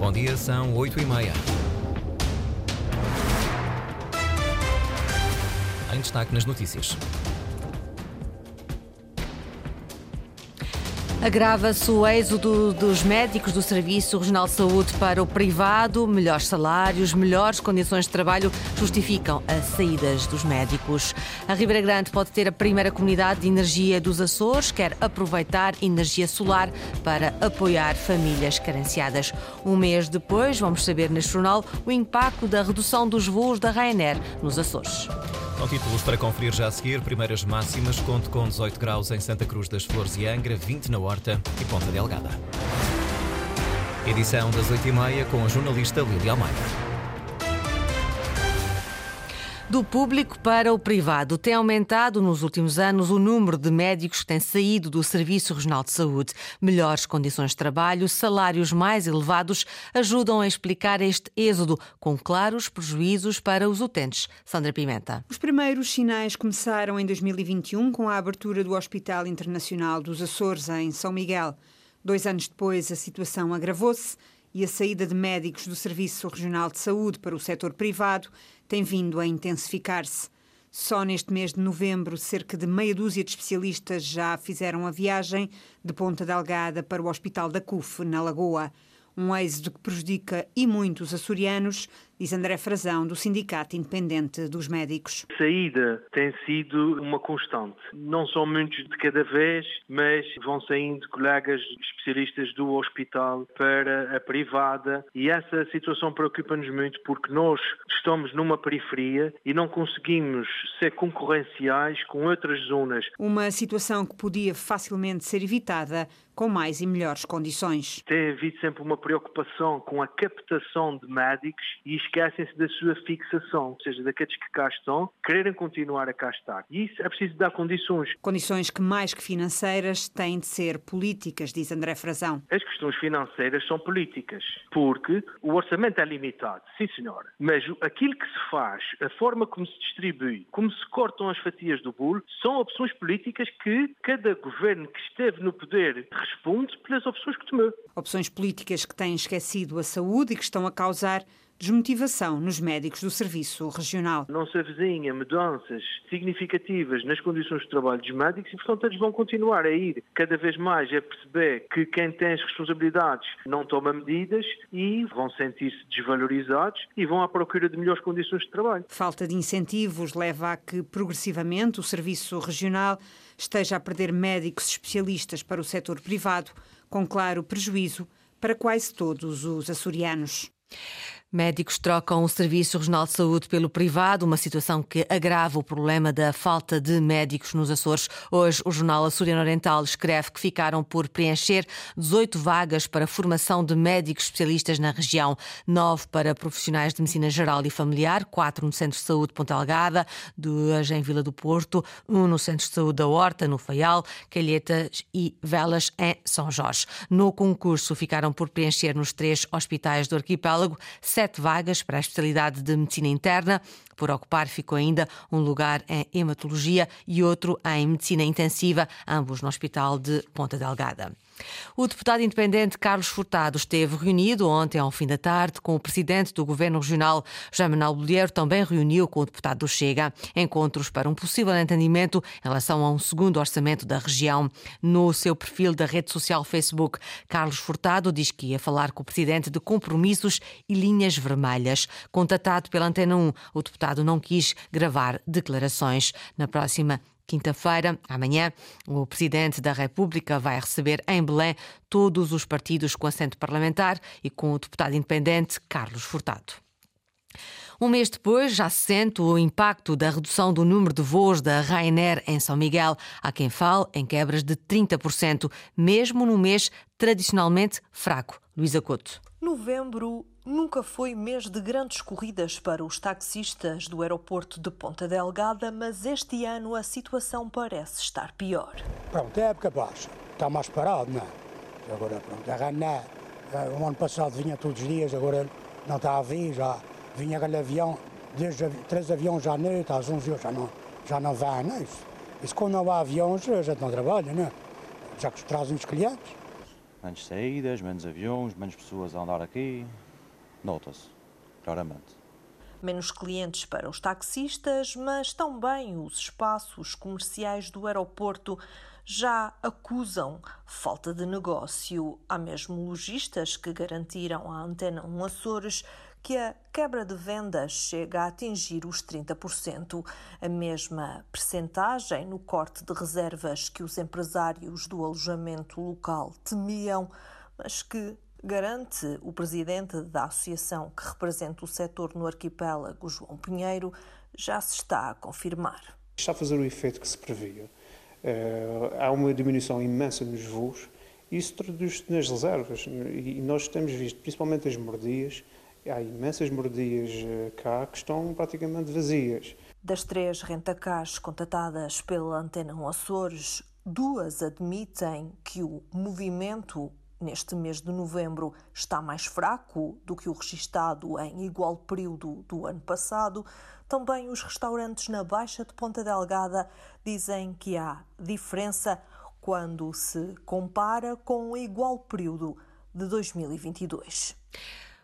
Bom dia, são 8 e meia. Em destaque nas notícias. Agrava-se o êxodo dos médicos do Serviço Regional de Saúde para o privado. Melhores salários, melhores condições de trabalho justificam as saídas dos médicos. A Ribeira Grande pode ter a primeira comunidade de energia dos Açores, quer aproveitar energia solar para apoiar famílias carenciadas. Um mês depois, vamos saber neste jornal o impacto da redução dos voos da Ryanair nos Açores. Com títulos para conferir já a seguir, primeiras máximas, conto com 18 graus em Santa Cruz das Flores e Angra, 20 na Horta e Ponta Delgada. Edição das 8h30 com a jornalista Lília Almeida. Do público para o privado, tem aumentado nos últimos anos o número de médicos que têm saído do Serviço Regional de Saúde. Melhores condições de trabalho, salários mais elevados ajudam a explicar este êxodo, com claros prejuízos para os utentes. Sandra Pimenta. Os primeiros sinais começaram em 2021 com a abertura do Hospital Internacional dos Açores, em São Miguel. Dois anos depois, a situação agravou-se e a saída de médicos do Serviço Regional de Saúde para o setor privado tem vindo a intensificar-se. Só neste mês de novembro, cerca de meia dúzia de especialistas já fizeram a viagem de Ponta Delgada para o Hospital da CUF, na Lagoa. Um êxodo que prejudica e muito os açorianos, diz André Frazão, do Sindicato Independente dos Médicos. A saída tem sido uma constante. Não são muitos de cada vez, mas vão saindo colegas especialistas do hospital para a privada e essa situação preocupa-nos muito porque nós estamos numa periferia e não conseguimos ser concorrenciais com outras zonas. Uma situação que podia facilmente ser evitada com mais e melhores condições. Tem havido sempre uma preocupação com a captação de médicos e esquecem-se da sua fixação, ou seja, daqueles que cá estão, quererem continuar a cá estar. E isso é preciso dar condições. Condições que, mais que financeiras, têm de ser políticas, diz André Frazão. As questões financeiras são políticas, porque o orçamento é limitado, sim senhora, mas aquilo que se faz, a forma como se distribui, como se cortam as fatias do bolo, são opções políticas que cada governo que esteve no poder responde pelas opções que tomou. Opções políticas que têm esquecido a saúde e que estão a causar desmotivação nos médicos do Serviço Regional. Não se avizinha mudanças significativas nas condições de trabalho dos médicos e, portanto, eles vão continuar a ir cada vez mais a perceber que quem tem as responsabilidades não toma medidas e vão sentir-se desvalorizados e vão à procura de melhores condições de trabalho. Falta de incentivos leva a que, progressivamente, o Serviço Regional esteja a perder médicos especialistas para o setor privado, com claro prejuízo para quase todos os açorianos. Médicos trocam o Serviço Regional de Saúde pelo privado, uma situação que agrava o problema da falta de médicos nos Açores. Hoje, o jornal Açoriano Oriental escreve que ficaram por preencher 18 vagas para formação de médicos especialistas na região, 9 para profissionais de medicina geral e familiar, 4 no Centro de Saúde de Ponta Algada, 2 em Vila do Porto, 1 no Centro de Saúde da Horta, no Faial, Calhetas e Velas, em São Jorge. No concurso, ficaram por preencher nos três hospitais do arquipélago sete vagas para a especialidade de medicina interna. Por ocupar ficou ainda um lugar em hematologia e outro em medicina intensiva, ambos no Hospital de Ponta Delgada. O deputado independente Carlos Furtado esteve reunido ontem ao fim da tarde com o presidente do Governo Regional, José Manuel Bolheiro, também reuniu com o deputado do Chega. Encontros para um possível entendimento em relação a um segundo orçamento da região. No seu perfil da rede social Facebook, Carlos Furtado diz que ia falar com o presidente de compromissos e linhas vermelhas. Contatado pela Antena 1, o deputado não quis gravar declarações. Na próxima Quinta-feira, amanhã, o Presidente da República vai receber em Belém todos os partidos com assento parlamentar e com o deputado independente Carlos Furtado. Um mês depois, já se sente o impacto da redução do número de voos da Ryanair em São Miguel. Há quem fale em quebras de 30%, mesmo num mês tradicionalmente fraco. Luísa Couto. Novembro nunca foi mês de grandes corridas para os taxistas do aeroporto de Ponta Delgada, mas este ano a situação parece estar pior. Pronto, é época baixa, está mais parado, não é? Agora, pronto, a Ryanair, o ano passado vinha todos os dias, agora não está a vir, já vinha aquele avião, desde três aviões à noite, às 11 horas, já não, já não vai, não é isso? Isso quando não há aviões, a gente não trabalha, não é? Já que trazem os clientes. Menos saídas, menos aviões, menos pessoas a andar aqui. Nota-se, claramente. Menos clientes para os taxistas, mas também os espaços comerciais do aeroporto já acusam falta de negócio. Há mesmo lojistas que garantiram à Antena 1 Açores que a quebra de vendas chega a atingir os 30%, a mesma percentagem no corte de reservas que os empresários do alojamento local temiam, mas que garante o presidente da associação que representa o setor no arquipélago, João Pinheiro, já se está a confirmar. Está a fazer o efeito que se previa. Uh, há uma diminuição imensa nos voos isso traduz-se nas reservas. E nós temos visto, principalmente as mordias, há imensas mordias eh, cá que estão praticamente vazias. Das três rentacars contatadas pela Antena Açores, duas admitem que o movimento neste mês de novembro está mais fraco do que o registado em igual período do ano passado. Também os restaurantes na Baixa de Ponta Delgada dizem que há diferença quando se compara com o igual período de 2022.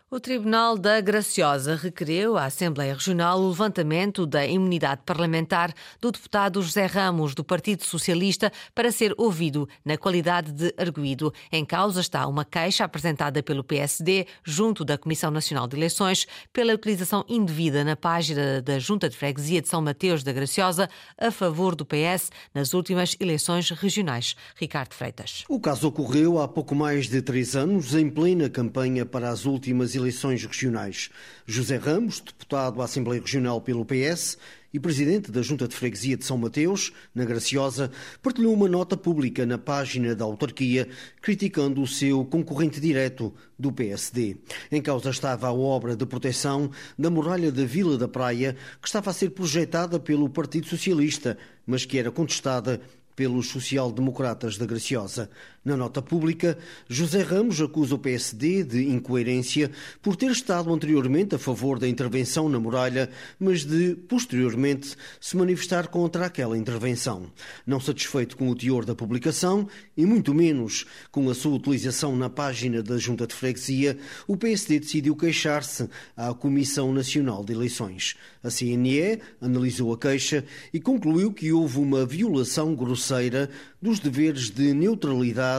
O Tribunal da Graciosa requereu à Assembleia Regional o levantamento da imunidade parlamentar do deputado José Ramos, do Partido Socialista, para ser ouvido na qualidade de arguído. Em causa está uma queixa apresentada pelo PSD junto da Comissão Nacional de Eleições pela utilização indevida na página da Junta de Freguesia de São Mateus da Graciosa a favor do PS nas últimas eleições regionais. Ricardo Freitas. O caso ocorreu há pouco mais de três anos, em plena campanha para as últimas eleições regionais. José Ramos, deputado à Assembleia Regional pelo PS e presidente da Junta de Freguesia de São Mateus, na Graciosa, partilhou uma nota pública na página da autarquia criticando o seu concorrente direto do PSD. Em causa estava a obra de proteção da muralha da Vila da Praia, que estava a ser projetada pelo Partido Socialista, mas que era contestada pelos social-democratas da Graciosa. Na nota pública, José Ramos acusa o PSD de incoerência por ter estado anteriormente a favor da intervenção na muralha, mas de, posteriormente, se manifestar contra aquela intervenção. Não satisfeito com o teor da publicação, e muito menos com a sua utilização na página da Junta de Freguesia, o PSD decidiu queixar-se à Comissão Nacional de Eleições. A CNE analisou a queixa e concluiu que houve uma violação grosseira dos deveres de neutralidade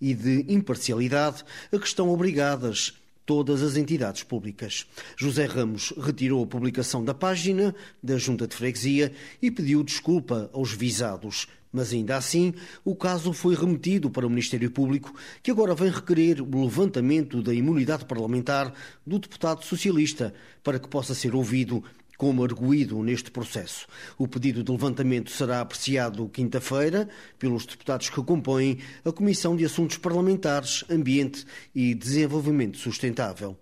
e de imparcialidade a que estão obrigadas todas as entidades públicas. José Ramos retirou a publicação da página da Junta de Freguesia e pediu desculpa aos visados. Mas ainda assim, o caso foi remetido para o Ministério Público, que agora vem requerer o levantamento da imunidade parlamentar do deputado socialista para que possa ser ouvido como arguído neste processo. O pedido de levantamento será apreciado quinta-feira pelos deputados que compõem a Comissão de Assuntos Parlamentares, Ambiente e Desenvolvimento Sustentável.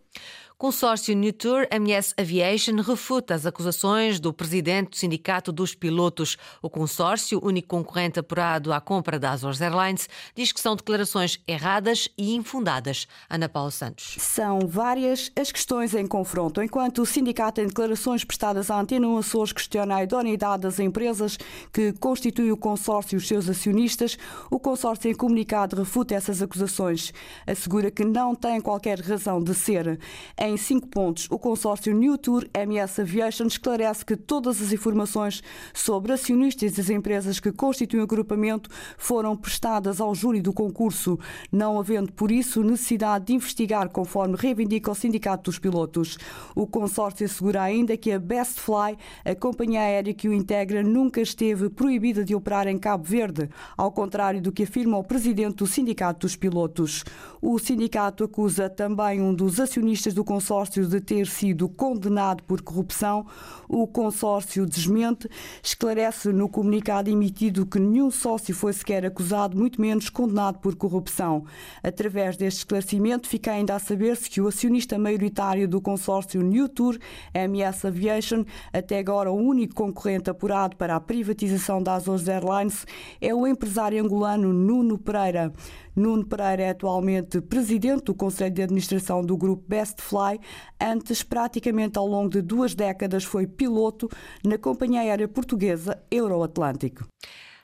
Consórcio New Tour MS Aviation refuta as acusações do presidente do Sindicato dos Pilotos. O consórcio, único concorrente apurado à compra da Azores Airlines, diz que são declarações erradas e infundadas. Ana Paula Santos. São várias as questões em confronto. Enquanto o sindicato, em declarações prestadas à Antena 1 Açores, questiona a idoneidade das empresas que constituem o consórcio e os seus acionistas, o consórcio, em comunicado, refuta essas acusações. Assegura que não tem qualquer razão de ser. Em cinco pontos, o consórcio New Tour MS Aviation esclarece que todas as informações sobre acionistas e as empresas que constituem o agrupamento foram prestadas ao júri do concurso, não havendo, por isso, necessidade de investigar, conforme reivindica o Sindicato dos Pilotos. O consórcio assegura ainda que a Best Fly, a companhia aérea que o integra, nunca esteve proibida de operar em Cabo Verde, ao contrário do que afirma o presidente do Sindicato dos Pilotos. O sindicato acusa também um dos acionistas do consórcio consórcio de ter sido condenado por corrupção, o consórcio desmente, esclarece no comunicado emitido que nenhum sócio foi sequer acusado, muito menos condenado por corrupção. Através deste esclarecimento, fica ainda a saber-se que o acionista maioritário do consórcio New Tour, MS Aviation, até agora o único concorrente apurado para a privatização da Azores Airlines, é o empresário angolano Nuno Pereira. Nuno Pereira é atualmente presidente do Conselho de Administração do grupo Best Fly. Antes, praticamente ao longo de duas décadas, foi piloto na companhia aérea portuguesa Euroatlântico.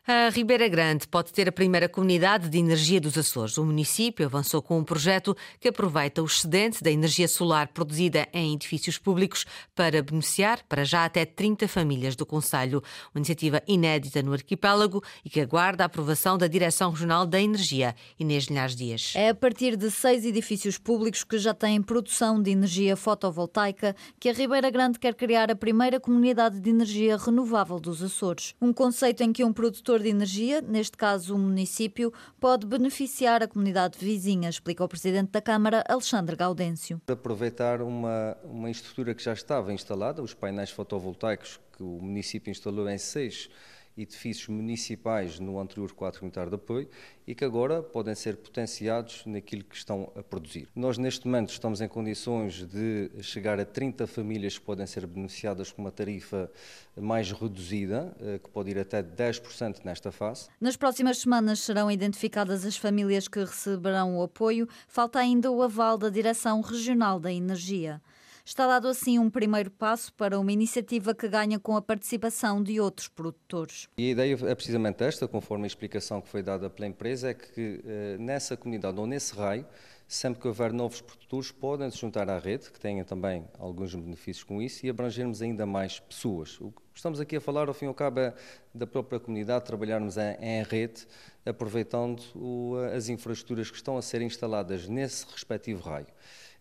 A Ribeira Grande pode ter a primeira comunidade de energia dos Açores. O município avançou com um projeto que aproveita o excedente da energia solar produzida em edifícios públicos para beneficiar, para já, até 30 famílias do Conselho. Uma iniciativa inédita no arquipélago e que aguarda a aprovação da Direção Regional da Energia. Inês Linhares Dias. É a partir de seis edifícios públicos que já têm produção de energia fotovoltaica que a Ribeira Grande quer criar a primeira comunidade de energia renovável dos Açores. Um conceito em que um produtor produtor de energia, neste caso o município, pode beneficiar a comunidade vizinha, explica o Presidente da Câmara, Alexandre Gaudêncio. Aproveitar uma, uma estrutura que já estava instalada, os painéis fotovoltaicos que o município instalou em seis edifícios municipais no anterior quadro comunitário de apoio e que agora podem ser potenciados naquilo que estão a produzir. Nós, neste momento, estamos em condições de chegar a 30 famílias que podem ser beneficiadas com uma tarifa mais reduzida, eh, que pode ir até 10% nesta fase. Nas próximas semanas serão identificadas as famílias que receberão o apoio. Falta ainda o aval da Direção Regional da Energia. Está dado assim um primeiro passo para uma iniciativa que ganha com a participação de outros produtores. E a ideia é precisamente esta, conforme a explicação que foi dada pela empresa, é que eh, nessa comunidade ou nesse raio, sempre que houver novos produtores, podem se juntar à rede, que tenha também alguns benefícios com isso, e abrangermos ainda mais pessoas. O que estamos aqui a falar, ao fim e ao cabo, é da própria comunidade, trabalharmos em, rede, aproveitando as infraestruturas que estão a ser instaladas nesse respectivo raio.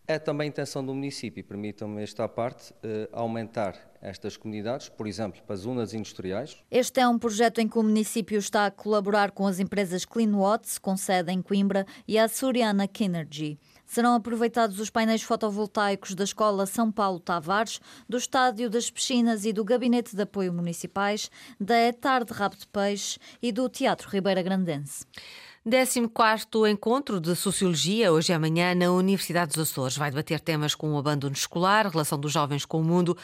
É também a intenção do município, permitam-me esta parte, eh, aumentar estas comunidades, por exemplo, para zonas industriais. Este é um projeto em que o município está a colaborar com as empresas CleanWatts, com sede em Coimbra, e a Suriana Kinergy. Serão aproveitados os painéis fotovoltaicos da Escola São Paulo Tavares, do Estádio das Piscinas e do Gabinete de Apoio Municipais, da Etar de Rabo de Peixe e do Teatro Ribeira Grandense. 14 Encontro de Sociologia, hoje e amanhã, na Universidade dos Açores. Vai debater temas como o abandono escolar, relação dos jovens com o mundo,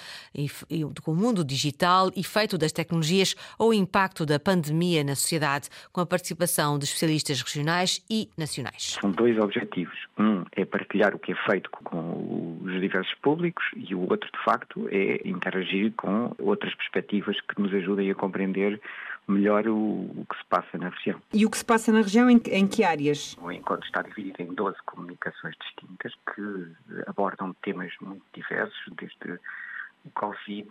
com o mundo digital, efeito das tecnologias ou impacto da pandemia na sociedade, com a participação de especialistas regionais e nacionais. São dois objetivos. Um é partilhar o que é feito com os diversos públicos e o outro, de facto, é interagir com outras perspectivas que nos ajudem a compreender melhor o, o, que se passa na região. E o que se passa na região em, em que áreas? O encontro está dividido em 12 comunicações distintas que abordam temas muito diversos, desde o Covid,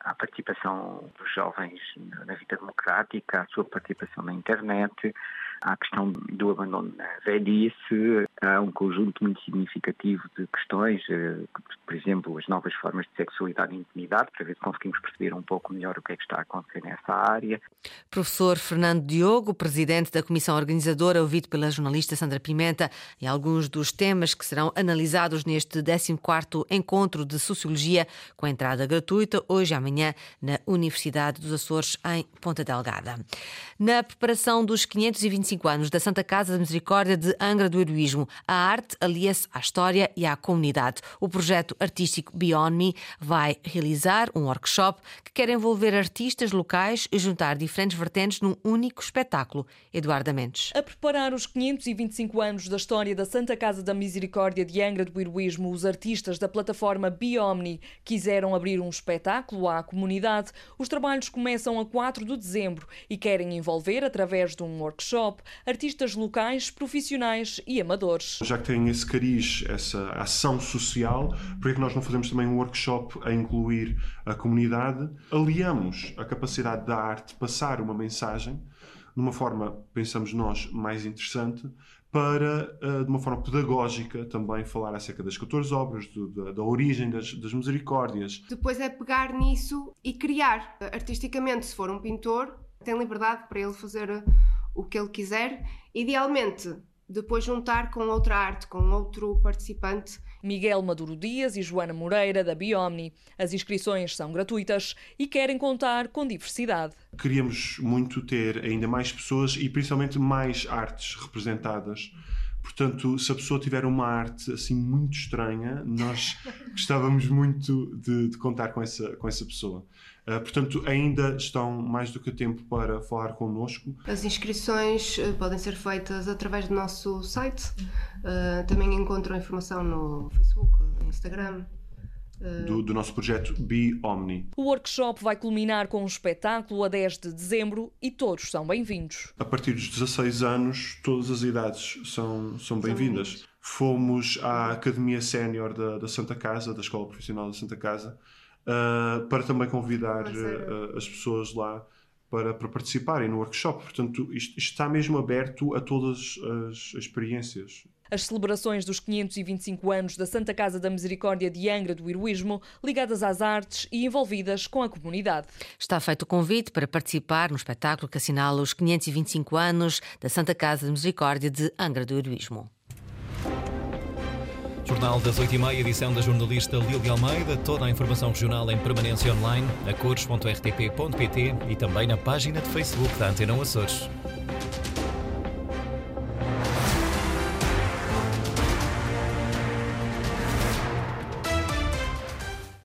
a participação dos jovens na vida democrática, a sua participação na internet, a questão do abandono na velhice, há um conjunto muito significativo de questões, eh, por exemplo, as novas formas de sexualidade e intimidade, para ver se conseguimos perceber um pouco melhor o que é que está a acontecer nessa área. Professor Fernando Diogo, presidente da comissão organizadora, ouvido pela jornalista Sandra Pimenta, e alguns dos temas que serão analisados neste 14º Encontro de Sociologia, com entrada gratuita, hoje e amanhã, na Universidade dos Açores, em Ponta Delgada. Na preparação dos 525 anos da Santa Casa da Misericórdia de Angra do Heroísmo, a arte alia-se à história e à comunidade. O projeto artístico Beyond Me vai realizar um workshop que quer envolver artistas locais e juntar diferentes vertentes num único espetáculo. Eduardo Mendes. A preparar os 525 anos da história da Santa Casa da Misericórdia de Angra do Heroísmo, os artistas da plataforma Biomni quiseram abrir um espetáculo à comunidade. Os trabalhos começam a 4 de dezembro e querem envolver, através de um workshop, artistas locais, profissionais e amadores. Já que tem esse cariz, essa ação social, por que nós não fazemos também um workshop a incluir a comunidade? Aliamos a capacidade da arte de passar uma mensagem de uma forma, pensamos nós, mais interessante, para, eh, de uma forma pedagógica, também falar acerca das 14 obras, do, da, da, origem das, das, misericórdias. Depois é pegar nisso e criar. Artisticamente, se for um pintor, tem liberdade para ele fazer o que ele quiser. Idealmente, depois juntar com outra arte, com outro participante. Miguel Maduro Dias e Joana Moreira, da Biomni. As inscrições são gratuitas e querem contar com diversidade. Queríamos muito ter ainda mais pessoas e principalmente mais artes representadas. Portanto, se a pessoa tiver uma arte assim muito estranha, nós gostávamos muito de, de contar com essa, com essa pessoa. Uh, portanto, ainda estão mais do que tempo para falar connosco. As inscrições uh, podem ser feitas através do nosso site. Uh, também encontram informação no Facebook, no Instagram. Do, do, nosso projeto Be Omni. O workshop vai culminar com um espetáculo a 10 de dezembro e todos são bem-vindos. A partir dos 16 anos, todas as idades são, são bem-vindas. Fomos à Academia Sénior da, da, Santa Casa, da Escola Profissional da Santa Casa, uh, para também convidar uh, as pessoas lá para, para, participarem no workshop. Portanto, isto, isto está mesmo aberto a todas as experiências. As celebrações dos 525 anos da Santa Casa da Misericórdia de Angra do Heroísmo, ligadas às artes e envolvidas com a comunidade. Está feito o convite para participar no espetáculo que assinala os 525 anos da Santa Casa da Misericórdia de Angra do Heroísmo. Jornal das 8h30, edição da jornalista Lília Almeida. Toda a informação regional em permanência online, a cores.rtp.pt e também na página de Facebook da Antena Açores.